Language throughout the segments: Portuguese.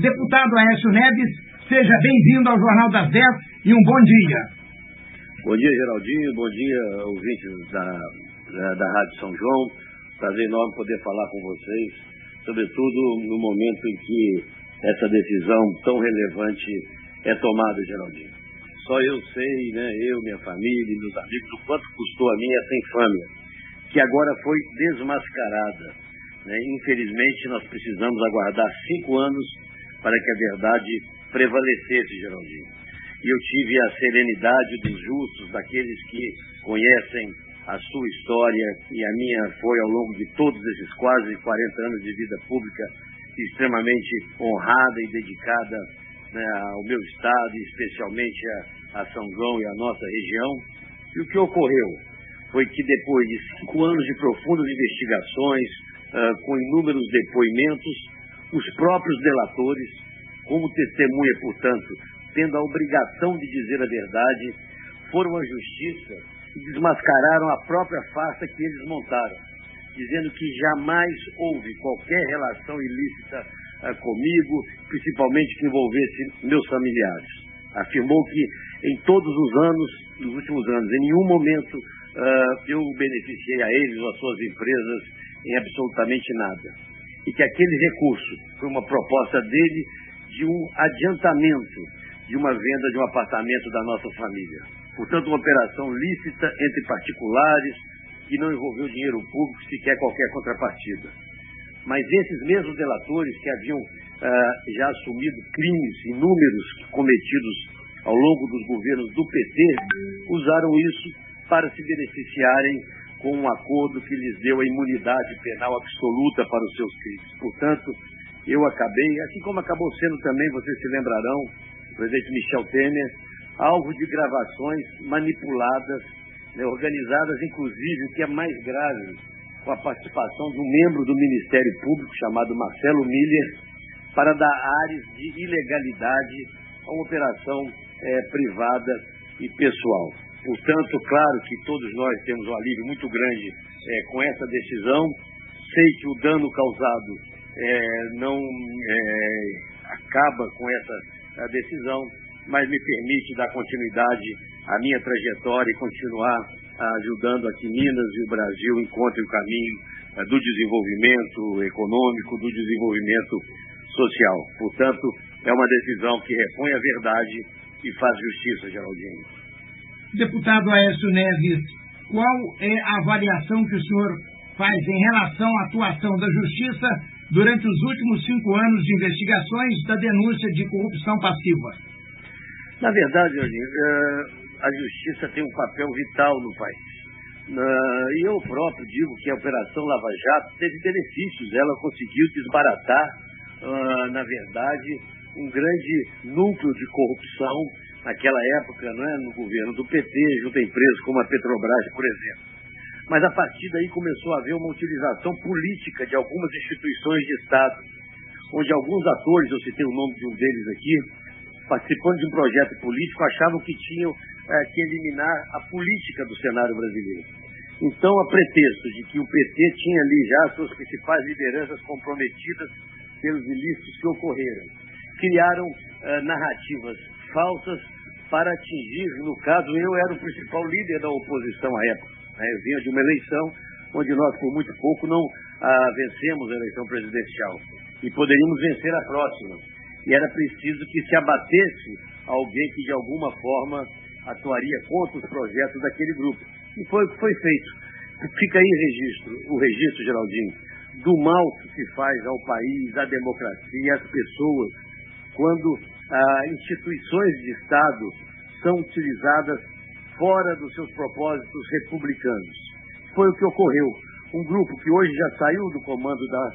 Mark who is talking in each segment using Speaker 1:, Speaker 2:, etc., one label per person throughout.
Speaker 1: Deputado Aécio Neves, seja bem-vindo ao Jornal das 10 e um bom dia.
Speaker 2: Bom dia, Geraldinho. Bom dia, ouvintes da, da, da Rádio São João. Prazer enorme poder falar com vocês, sobretudo no momento em que essa decisão tão relevante é tomada, Geraldinho. Só eu sei, né, eu, minha família e meus amigos, o quanto custou a mim essa infâmia, que agora foi desmascarada. Né? Infelizmente, nós precisamos aguardar cinco anos para que a verdade prevalecesse, Geraldinho. E eu tive a serenidade dos justos, daqueles que conhecem a sua história, e a minha foi ao longo de todos esses quase 40 anos de vida pública, extremamente honrada e dedicada né, ao meu estado, especialmente a, a São João e a nossa região. E o que ocorreu foi que depois de cinco anos de profundas investigações, uh, com inúmeros depoimentos, os próprios delatores, como testemunha, portanto, tendo a obrigação de dizer a verdade, foram à justiça e desmascararam a própria farsa que eles montaram, dizendo que jamais houve qualquer relação ilícita uh, comigo, principalmente que envolvesse meus familiares. Afirmou que em todos os anos, nos últimos anos, em nenhum momento uh, eu beneficiei a eles ou às suas empresas em absolutamente nada. E que aquele recurso foi uma proposta dele de um adiantamento de uma venda de um apartamento da nossa família. Portanto, uma operação lícita entre particulares que não envolveu dinheiro público, sequer qualquer contrapartida. Mas esses mesmos delatores que haviam ah, já assumido crimes inúmeros cometidos ao longo dos governos do PT, usaram isso para se beneficiarem com um acordo que lhes deu a imunidade penal absoluta para os seus crimes. Portanto, eu acabei, assim como acabou sendo também, vocês se lembrarão, o presidente Michel Temer, alvo de gravações manipuladas, né, organizadas, inclusive, o que é mais grave, com a participação de um membro do Ministério Público chamado Marcelo Miller, para dar áreas de ilegalidade a uma operação é, privada e pessoal. Portanto, claro que todos nós temos um alívio muito grande é, com essa decisão. Sei que o dano causado é, não é, acaba com essa decisão, mas me permite dar continuidade à minha trajetória e continuar ajudando a que Minas e o Brasil encontrem o caminho é, do desenvolvimento econômico, do desenvolvimento social. Portanto, é uma decisão que repõe a verdade e faz justiça, Geraldinho.
Speaker 1: Deputado Aécio Neves, qual é a avaliação que o senhor faz em relação à atuação da Justiça durante os últimos cinco anos de investigações da denúncia de corrupção passiva?
Speaker 2: Na verdade, eh, a Justiça tem um papel vital no país. E eu próprio digo que a Operação Lava Jato teve benefícios. Ela conseguiu desbaratar, ah, na verdade, um grande núcleo de corrupção naquela época, não é, no governo do PT, junto a empresas como a Petrobras, por exemplo. Mas a partir daí começou a haver uma utilização política de algumas instituições de Estado, onde alguns atores, eu citei o nome de um deles aqui, participando de um projeto político, achavam que tinham é, que eliminar a política do cenário brasileiro. Então, a pretexto de que o PT tinha ali já suas principais lideranças comprometidas pelos ilícitos que ocorreram, criaram é, narrativas falsas para atingir, no caso, eu era o principal líder da oposição à época. Né? Eu vinha de uma eleição onde nós, por muito pouco, não ah, vencemos a eleição presidencial. E poderíamos vencer a próxima. E era preciso que se abatesse alguém que, de alguma forma, atuaria contra os projetos daquele grupo. E foi o que foi feito. Fica aí registro, o registro, Geraldinho, do mal que se faz ao país, à democracia, às pessoas, quando ah, instituições de Estado são utilizadas fora dos seus propósitos republicanos. Foi o que ocorreu. Um grupo que hoje já saiu do comando da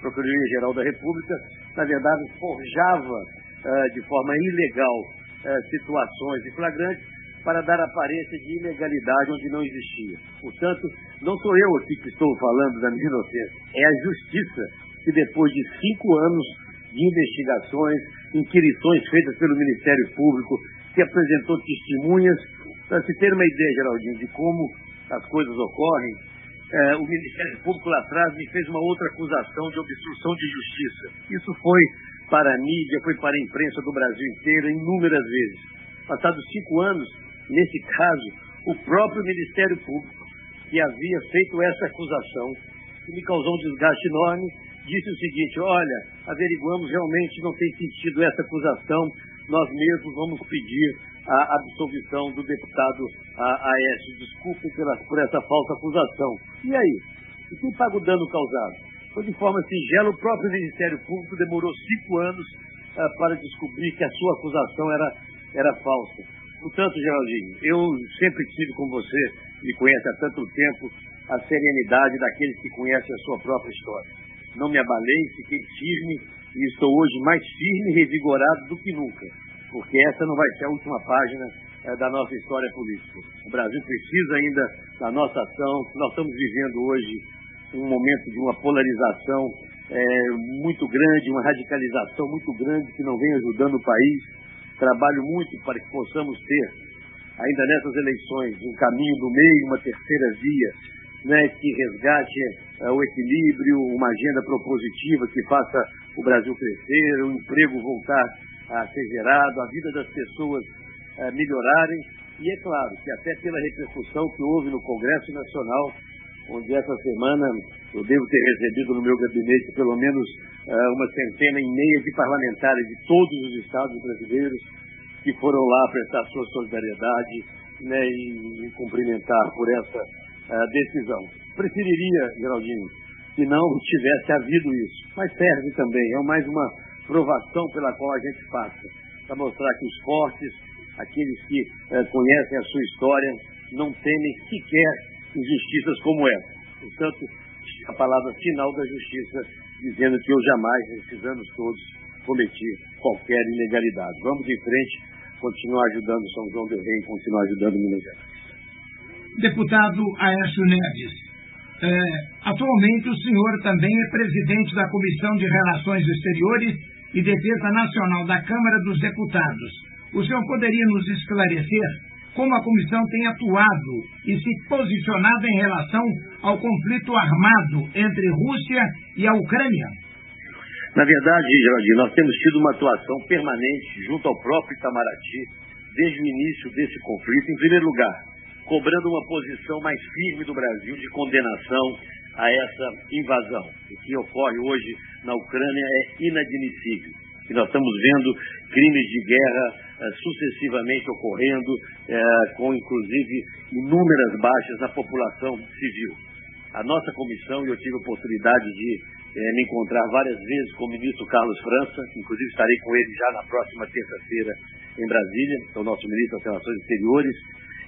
Speaker 2: Procuradoria-Geral da República, na verdade, forjava ah, de forma ilegal ah, situações de flagrantes para dar aparência de ilegalidade onde não existia. Portanto, não sou eu aqui que estou falando da minha inocência, é a justiça que depois de cinco anos de investigações, inquirições feitas pelo Ministério Público, que apresentou testemunhas. Para se ter uma ideia, Geraldinho, de como as coisas ocorrem, eh, o Ministério Público lá atrás me fez uma outra acusação de obstrução de justiça. Isso foi para a mídia, foi para a imprensa do Brasil inteiro inúmeras vezes. Passados cinco anos, nesse caso, o próprio Ministério Público, que havia feito essa acusação, que me causou um desgaste enorme, disse o seguinte: olha, averiguamos realmente não tem sentido essa acusação, nós mesmos vamos pedir a absolvição do deputado Aécio. Desculpe pela, por essa falsa acusação. E aí? E quem paga o dano causado? Foi de forma singela, o próprio Ministério Público demorou cinco anos uh, para descobrir que a sua acusação era, era falsa. Portanto, Geraldinho, eu sempre tive com você, me conhece há tanto tempo, a serenidade daqueles que conhecem a sua própria história. Não me abalei, fiquei firme e estou hoje mais firme e revigorado do que nunca, porque essa não vai ser a última página é, da nossa história política. O Brasil precisa ainda da nossa ação. Nós estamos vivendo hoje um momento de uma polarização é, muito grande, uma radicalização muito grande que não vem ajudando o país. Trabalho muito para que possamos ter, ainda nessas eleições, um caminho do meio, uma terceira via, né, que resgate uh, o equilíbrio, uma agenda propositiva que faça o Brasil crescer, o emprego voltar a ser gerado, a vida das pessoas uh, melhorarem. E é claro que até pela repercussão que houve no Congresso Nacional, onde essa semana eu devo ter recebido no meu gabinete pelo menos uh, uma centena e meia de parlamentares de todos os estados brasileiros que foram lá prestar sua solidariedade né, e, e cumprimentar por essa uh, decisão. Preferiria, Geraldinho, que não tivesse havido isso, mas serve também, é mais uma provação pela qual a gente passa, para mostrar que os fortes, aqueles que uh, conhecem a sua história, não temem sequer injustiças como essa. Portanto, a palavra final da justiça, dizendo que eu jamais, nesses anos todos, cometi qualquer ilegalidade. Vamos em frente, continuar ajudando São João del Rei, continuar ajudando Minas Gerais.
Speaker 1: Deputado Aécio Neves, é, atualmente o senhor também é presidente da Comissão de Relações Exteriores e Defesa Nacional da Câmara dos Deputados. O senhor poderia nos esclarecer como a comissão tem atuado e se posicionado em relação ao conflito armado entre Rússia e a Ucrânia?
Speaker 2: Na verdade, Geraldinho, nós temos tido uma atuação permanente junto ao próprio Itamaraty desde o início desse conflito. Em primeiro lugar, cobrando uma posição mais firme do Brasil de condenação a essa invasão. O que ocorre hoje na Ucrânia é inadmissível. E nós estamos vendo crimes de guerra eh, sucessivamente ocorrendo, eh, com inclusive inúmeras baixas na população civil. A nossa comissão, e eu tive a oportunidade de eh, me encontrar várias vezes com o ministro Carlos França, inclusive estarei com ele já na próxima terça-feira em Brasília, que é o nosso ministro das Relações Exteriores,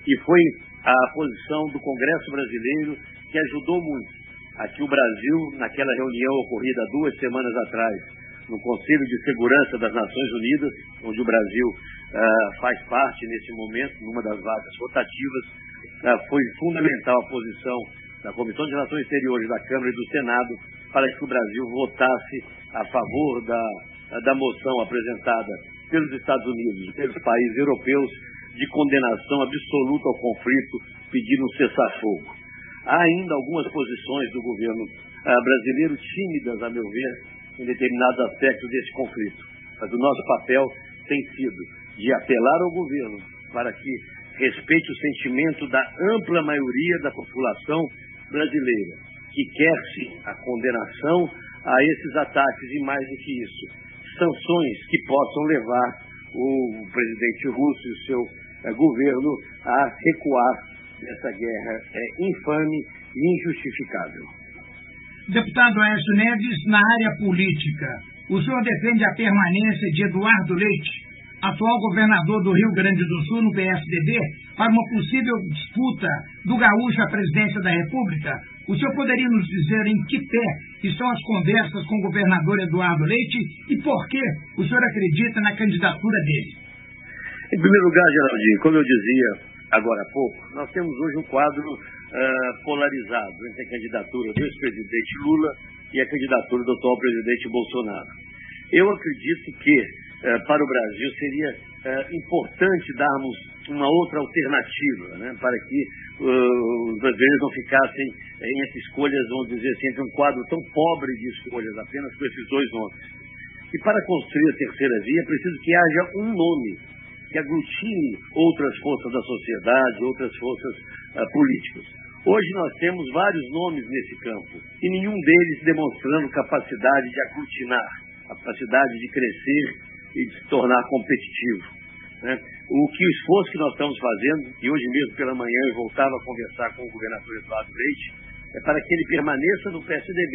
Speaker 2: e foi a posição do Congresso Brasileiro que ajudou muito a que o Brasil, naquela reunião ocorrida duas semanas atrás, no Conselho de Segurança das Nações Unidas, onde o Brasil uh, faz parte nesse momento, numa das vagas rotativas, uh, foi fundamental a posição da Comissão de Relações Exteriores da Câmara e do Senado para que o Brasil votasse a favor da, da moção apresentada pelos Estados Unidos e pelos países europeus de condenação absoluta ao conflito, pedindo um cessar-fogo. Há ainda algumas posições do governo ah, brasileiro tímidas, a meu ver, em determinados aspectos desse conflito. Mas o nosso papel tem sido de apelar ao governo para que respeite o sentimento da ampla maioria da população brasileira, que quer sim a condenação a esses ataques e mais do que isso, sanções que possam levar o presidente russo e o seu governo a recuar nessa guerra é infame e injustificável.
Speaker 1: Deputado Aécio Neves, na área política, o senhor defende a permanência de Eduardo Leite, atual governador do Rio Grande do Sul, no PSDB, para uma possível disputa do gaúcho à presidência da República? O senhor poderia nos dizer em que pé estão as conversas com o governador Eduardo Leite e por que o senhor acredita na candidatura dele?
Speaker 2: Em primeiro lugar, Geraldinho, como eu dizia agora há pouco, nós temos hoje um quadro uh, polarizado entre a candidatura do ex-presidente Lula e a candidatura do atual presidente Bolsonaro. Eu acredito que uh, para o Brasil seria uh, importante darmos uma outra alternativa, né, para que os brasileiros não ficassem entre escolhas, vamos dizer assim, entre um quadro tão pobre de escolhas, apenas com esses dois nomes. E para construir a terceira via, é preciso que haja um nome que aglutine outras forças da sociedade, outras forças uh, políticas. Hoje nós temos vários nomes nesse campo e nenhum deles demonstrando capacidade de aglutinar, capacidade de crescer e de se tornar competitivo. Né? O que o esforço que nós estamos fazendo, e hoje mesmo pela manhã eu voltava a conversar com o governador Eduardo Leite, é para que ele permaneça no PSDB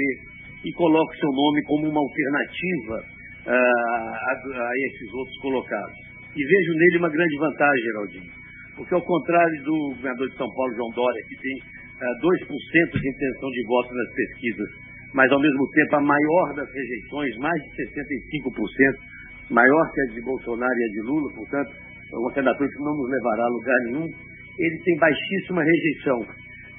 Speaker 2: e coloque seu nome como uma alternativa uh, a, a, esses outros colocados. E vejo nele uma grande vantagem, Geraldinho, porque ao contrário do governador de São Paulo, João Dória, que tem uh, 2% de intenção de voto nas pesquisas, mas ao mesmo tempo a maior das rejeições, mais de 65%, maior que a de Bolsonaro e a de Lula, portanto, uma candidatura que não nos levará a lugar nenhum, ele tem baixíssima rejeição.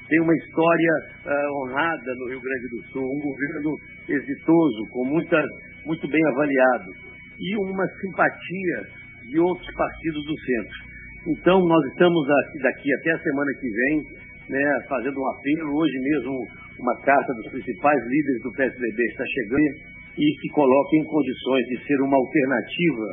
Speaker 2: Tem uma história uh, honrada no Rio Grande do Sul, um governo exitoso, com muita, muito bem avaliado, e uma simpatia de outros partidos do centro. Então, nós estamos aqui, daqui até a semana que vem, né, fazendo um apelo. Hoje mesmo, uma carta dos principais líderes do PSDB está chegando e se coloca em condições de ser uma alternativa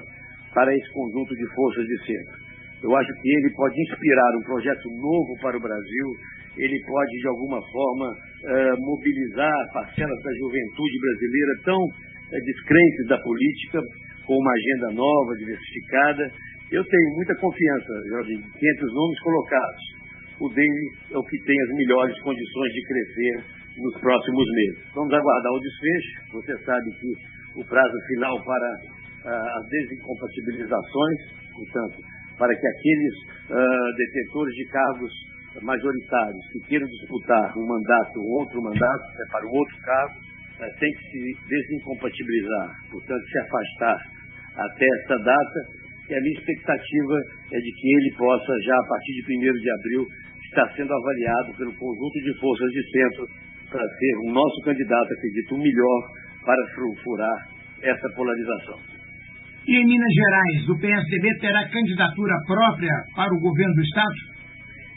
Speaker 2: para esse conjunto de forças de centro. Eu acho que ele pode inspirar um projeto novo para o Brasil, ele pode, de alguma forma, uh, mobilizar parcelas da juventude brasileira tão uh, descrentes da política, com uma agenda nova, diversificada. Eu tenho muita confiança, Jorge, que entre os nomes colocados, o dele é o que tem as melhores condições de crescer nos próximos meses. Vamos aguardar o desfecho. Você sabe que o prazo final para uh, as desincompatibilizações, portanto, para que aqueles uh, detetores de cargos majoritários que queiram disputar um mandato ou outro mandato né, para um outro cargo, uh, tem que se desincompatibilizar, portanto, se afastar até essa data. E a minha expectativa é de que ele possa, já a partir de 1 de abril, estar sendo avaliado pelo conjunto de forças de centro para ser o nosso candidato, acredito, o melhor para furar essa polarização.
Speaker 1: E em Minas Gerais, o PSDB terá candidatura própria para o governo do Estado?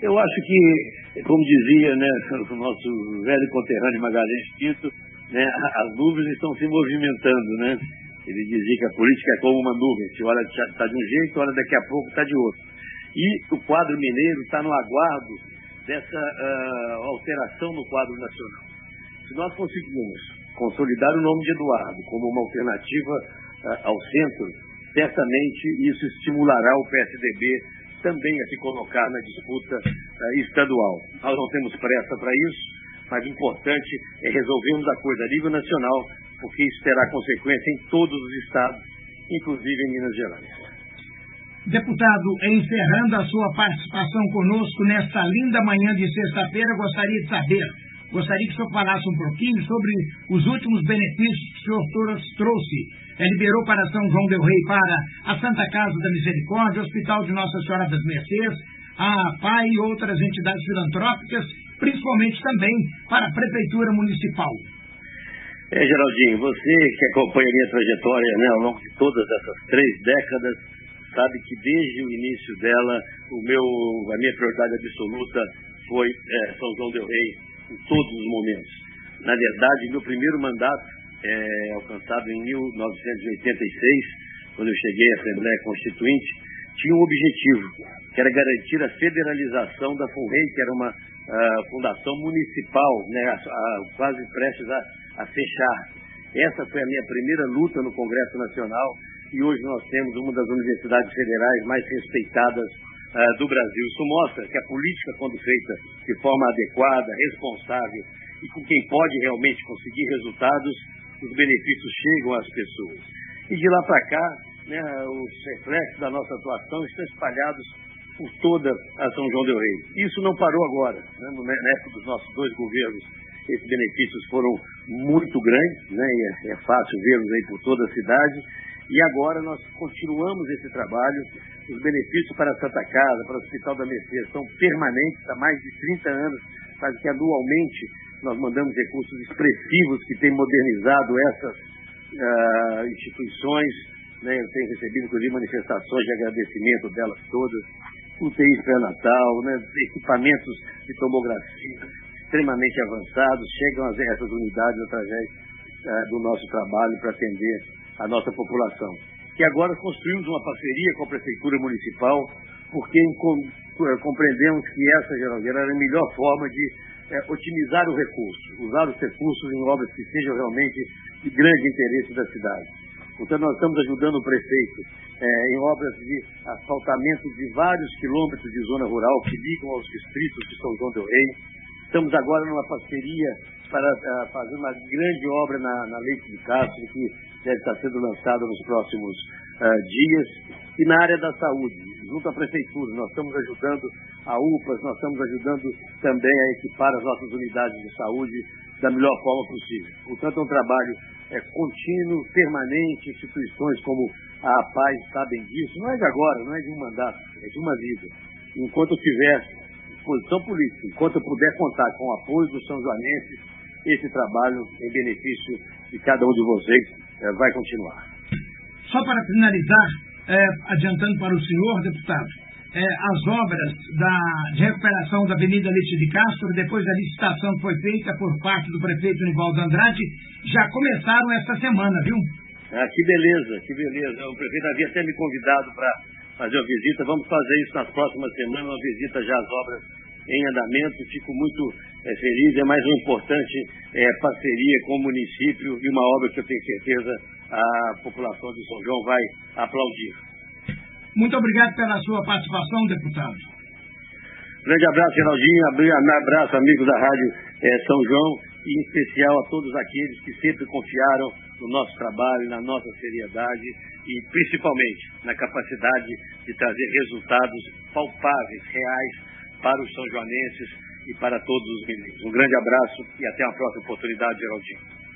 Speaker 2: Eu acho que, como dizia né, o nosso velho conterrâneo Magalhães Pinto, né, as nuvens estão se movimentando. Né? Ele dizia que a política é como uma nuvem, se olha está de um jeito, olha daqui a pouco está de outro. E o quadro mineiro está no aguardo dessa uh, alteração no quadro nacional. Se nós conseguirmos consolidar o nome de Eduardo como uma alternativa uh, ao centro, certamente isso estimulará o PSDB também a se colocar na disputa uh, estadual. Nós não temos pressa para isso, mas o importante é resolvermos a coisa a nível nacional, porque isso terá consequência em todos os estados, inclusive em Minas Gerais.
Speaker 1: Deputado, encerrando a sua participação conosco nesta linda manhã de sexta-feira, gostaria de saber, gostaria que o senhor falasse um pouquinho sobre os últimos benefícios que o senhor trouxe é, liberou para São João del Rei, para a Santa Casa da Misericórdia, Hospital de Nossa Senhora das Mercês, a PAI e outras entidades filantrópicas, principalmente também para a Prefeitura Municipal.
Speaker 2: É, Geraldinho, você que acompanha a minha trajetória né, ao longo de todas essas três décadas, sabe que desde o início dela, o meu, a minha prioridade absoluta foi é, São João del Rei, em todos os momentos. Na verdade, meu primeiro mandato é, alcançado em 1986, quando eu cheguei à Assembleia Constituinte, tinha um objetivo, que era garantir a federalização da FUNREI, que era uma uh, fundação municipal, né, a, a, quase prestes a, a fechar. Essa foi a minha primeira luta no Congresso Nacional e hoje nós temos uma das universidades federais mais respeitadas uh, do Brasil. Isso mostra que a política, quando feita de forma adequada, responsável e com quem pode realmente conseguir resultados, os benefícios chegam às pessoas. E de lá para cá, né, os reflexos da nossa atuação estão espalhados por toda a São João del Rei. Isso não parou agora. Né? Na época dos nossos dois governos, esses benefícios foram muito grandes, né? é, é fácil vê-los aí por toda a cidade. E agora nós continuamos esse trabalho. Os benefícios para a Santa Casa, para o Hospital da Mercedes, são permanentes há mais de 30 anos, quase que anualmente nós mandamos recursos expressivos que têm modernizado essas uh, instituições. Né? Eu tenho recebido, inclusive, manifestações de agradecimento delas todas. UTIs pré-natal, né? equipamentos de tomografia extremamente avançados chegam a essas unidades através uh, do nosso trabalho para atender a nossa população. E agora construímos uma parceria com a Prefeitura Municipal, porque eh, compreendemos que essa, Geraldo, era a melhor forma de é, otimizar o recurso, usar os recursos em obras que sejam realmente de grande interesse da cidade. Então, nós estamos ajudando o prefeito em obras de asfaltamento de vários quilômetros de zona rural que ligam aos distritos de São João del Rei. Estamos agora numa parceria para uh, fazer uma grande obra na, na Leite de Castro, que deve estar sendo lançada nos próximos uh, dias. E na área da saúde, junto à prefeitura, nós estamos ajudando a UPAs, nós estamos ajudando também a equipar as nossas unidades de saúde da melhor forma possível. Portanto, é um trabalho é, contínuo, permanente, instituições como a paz sabem disso, não é de agora, não é de um mandato, é de uma vida. Enquanto tiver posição política, enquanto eu puder contar com o apoio dos São Joanenses, esse trabalho em benefício de cada um de vocês é, vai continuar.
Speaker 1: Só para finalizar, é, adiantando para o senhor, deputado, é, as obras da, de recuperação da Avenida Leite de Castro, depois da licitação que foi feita por parte do prefeito Nivaldo Andrade, já começaram esta semana, viu?
Speaker 2: Ah, que beleza, que beleza. O prefeito havia até me convidado para fazer uma visita. Vamos fazer isso nas próximas semanas, uma visita já às obras em andamento. Fico muito é, feliz. É mais uma importante é, parceria com o município e uma obra que eu tenho certeza a população de São João vai aplaudir.
Speaker 1: Muito obrigado pela sua participação, deputado.
Speaker 2: Grande abraço, Geraldinho. Abraço, amigos da Rádio é, São João e em especial a todos aqueles que sempre confiaram no nosso trabalho, na nossa seriedade e principalmente na capacidade de trazer resultados palpáveis, reais para os são joanenses e para todos os mineiros. Um grande abraço e até a próxima oportunidade, Geraldinho.